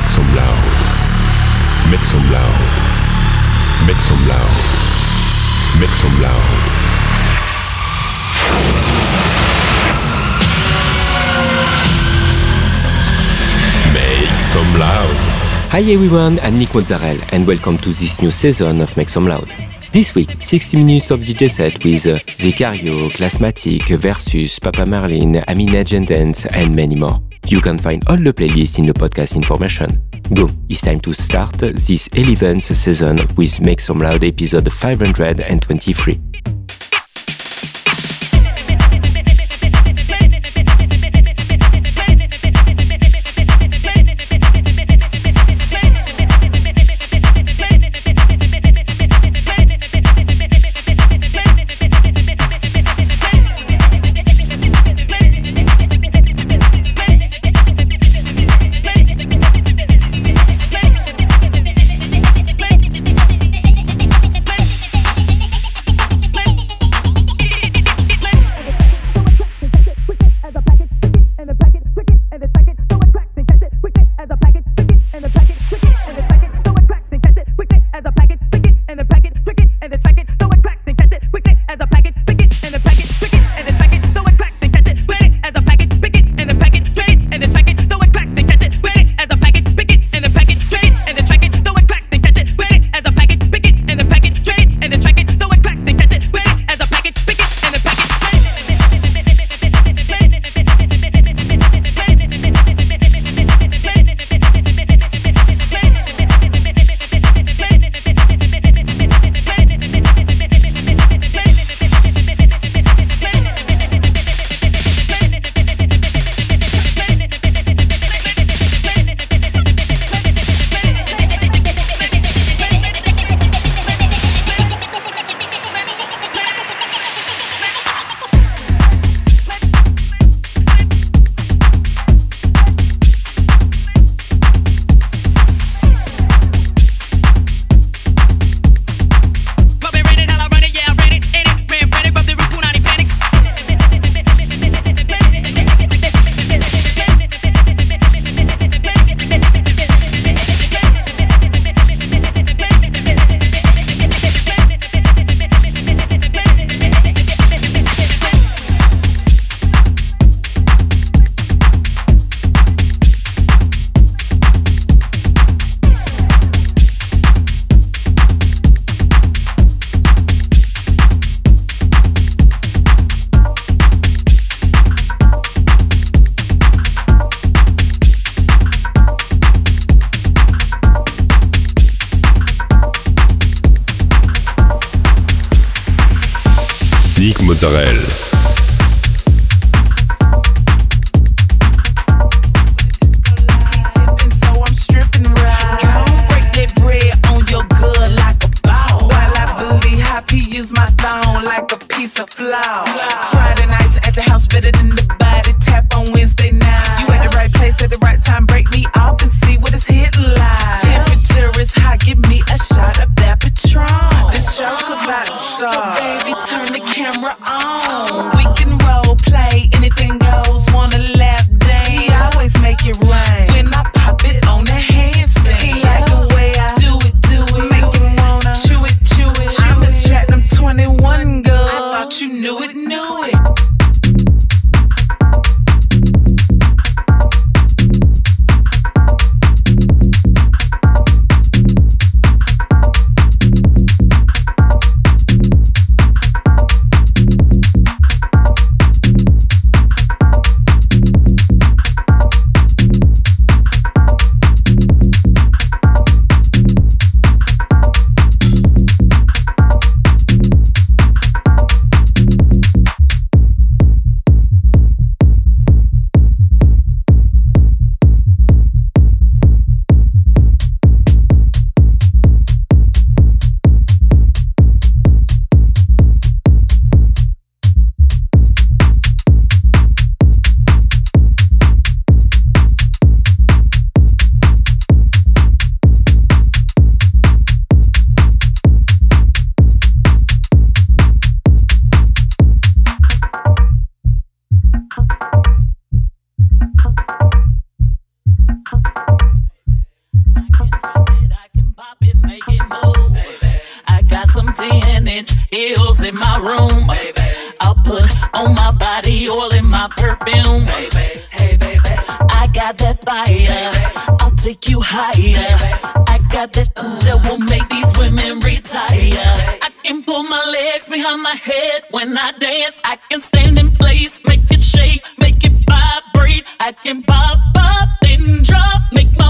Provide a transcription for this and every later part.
Make some loud. Make some loud. Make some loud. Make some loud. Make some loud. Hi everyone, I'm Nick Mozzarella and welcome to this new season of Make Some Loud. This week, 60 minutes of DJ set with uh, Zicario, Classmatic, Versus, Papa Marlin, Amina Dance and many more. You can find all the playlists in the podcast information. Go, it's time to start this 11th season with Make Some Loud episode 523. inch heels in my room. I'll put on my body oil in my perfume. Baby. Hey, baby. I got that fire. I'll take you higher. I got that that will make these women retire. I can pull my legs behind my head when I dance. I can stand in place, make it shake, make it vibrate. I can pop up, then drop, make my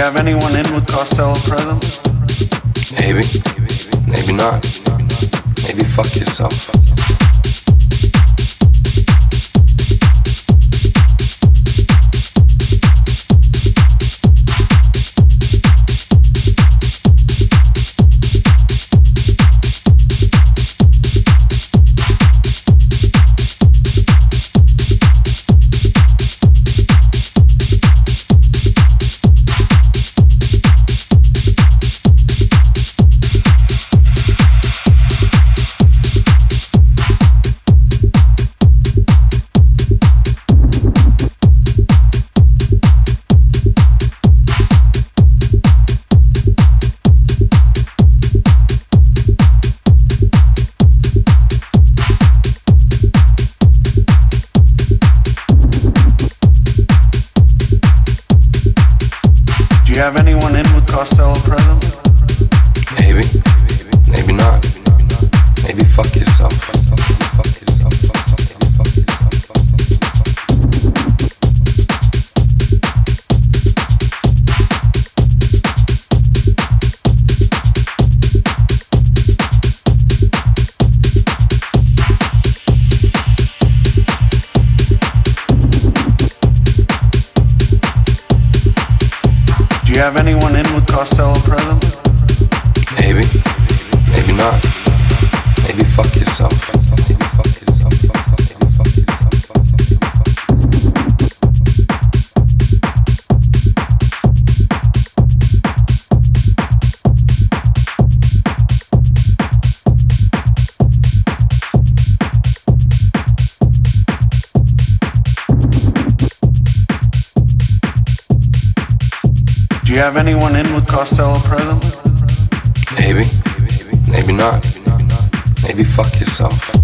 have anyone in with Costello present? Maybe. Maybe not. Maybe fuck yourself. You have anyone in with Costello present? Maybe. Maybe not. Maybe fuck yourself.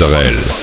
Mozzarella.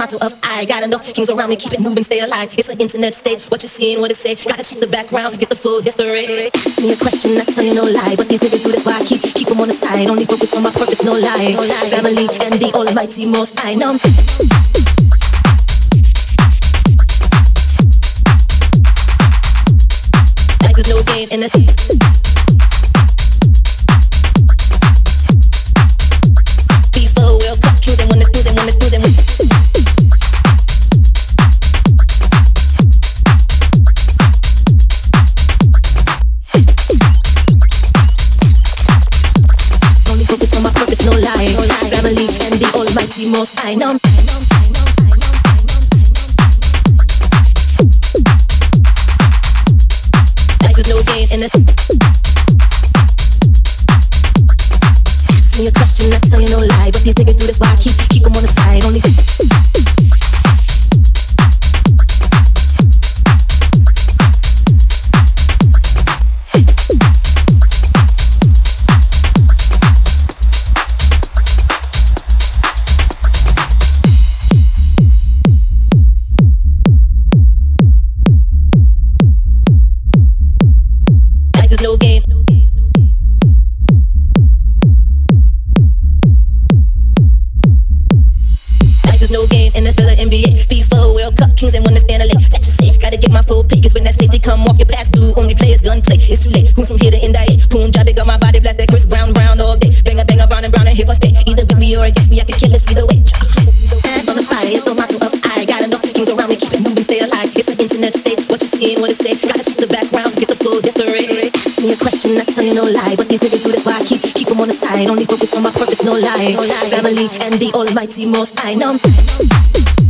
Matter of I got enough kings around me, keep it moving, stay alive. It's an internet state. What you seeing, what it say? Gotta check the background, get the full history. Ask me a question, I tell you no lie. But these niggas do this, why I keep keep them on the side. Only focus on my purpose, no lie. No lie. Family and the Almighty Most I know. Life is no gain in a most I know. Only focus on my purpose, no lie. Family and the Almighty Most I know. Life